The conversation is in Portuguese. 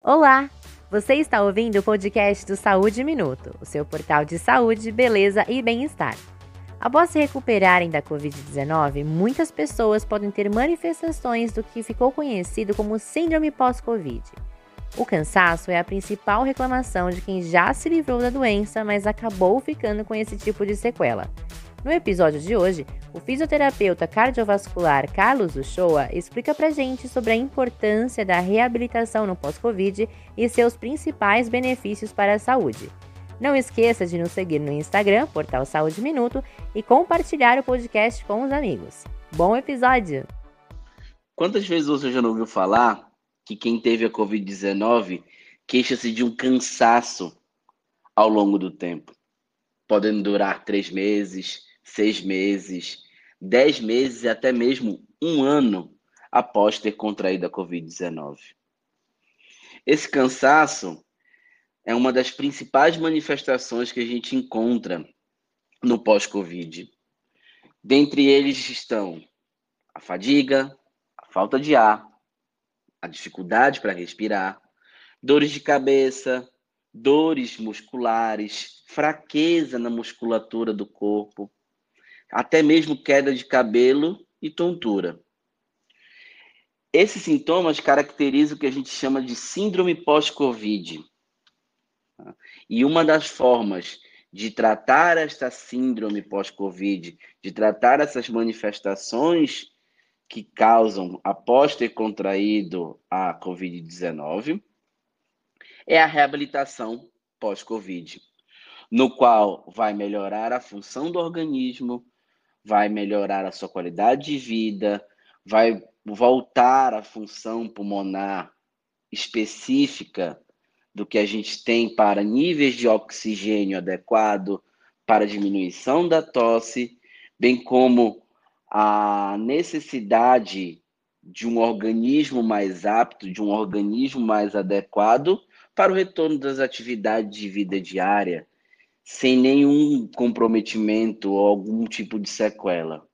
Olá! Você está ouvindo o podcast do Saúde Minuto, o seu portal de saúde, beleza e bem-estar. Após se recuperarem da Covid-19, muitas pessoas podem ter manifestações do que ficou conhecido como Síndrome pós-Covid. O cansaço é a principal reclamação de quem já se livrou da doença, mas acabou ficando com esse tipo de sequela. No episódio de hoje, o fisioterapeuta cardiovascular Carlos Uchoa explica pra gente sobre a importância da reabilitação no pós-Covid e seus principais benefícios para a saúde. Não esqueça de nos seguir no Instagram, Portal Saúde Minuto, e compartilhar o podcast com os amigos. Bom episódio! Quantas vezes você já não ouviu falar que quem teve a Covid-19 queixa-se de um cansaço ao longo do tempo? Podendo durar três meses, seis meses, dez meses e até mesmo um ano após ter contraído a Covid-19. Esse cansaço é uma das principais manifestações que a gente encontra no pós-Covid. Dentre eles estão a fadiga, a falta de ar, a dificuldade para respirar, dores de cabeça, dores musculares, fraqueza na musculatura do corpo, até mesmo queda de cabelo e tontura. Esses sintomas caracterizam o que a gente chama de síndrome pós-Covid. E uma das formas de tratar esta síndrome pós-Covid, de tratar essas manifestações que causam após ter contraído a Covid-19, é a reabilitação pós-Covid, no qual vai melhorar a função do organismo, vai melhorar a sua qualidade de vida, vai voltar à função pulmonar específica do que a gente tem para níveis de oxigênio adequado, para diminuição da tosse, bem como a necessidade de um organismo mais apto, de um organismo mais adequado para o retorno das atividades de vida diária, sem nenhum comprometimento ou algum tipo de sequela.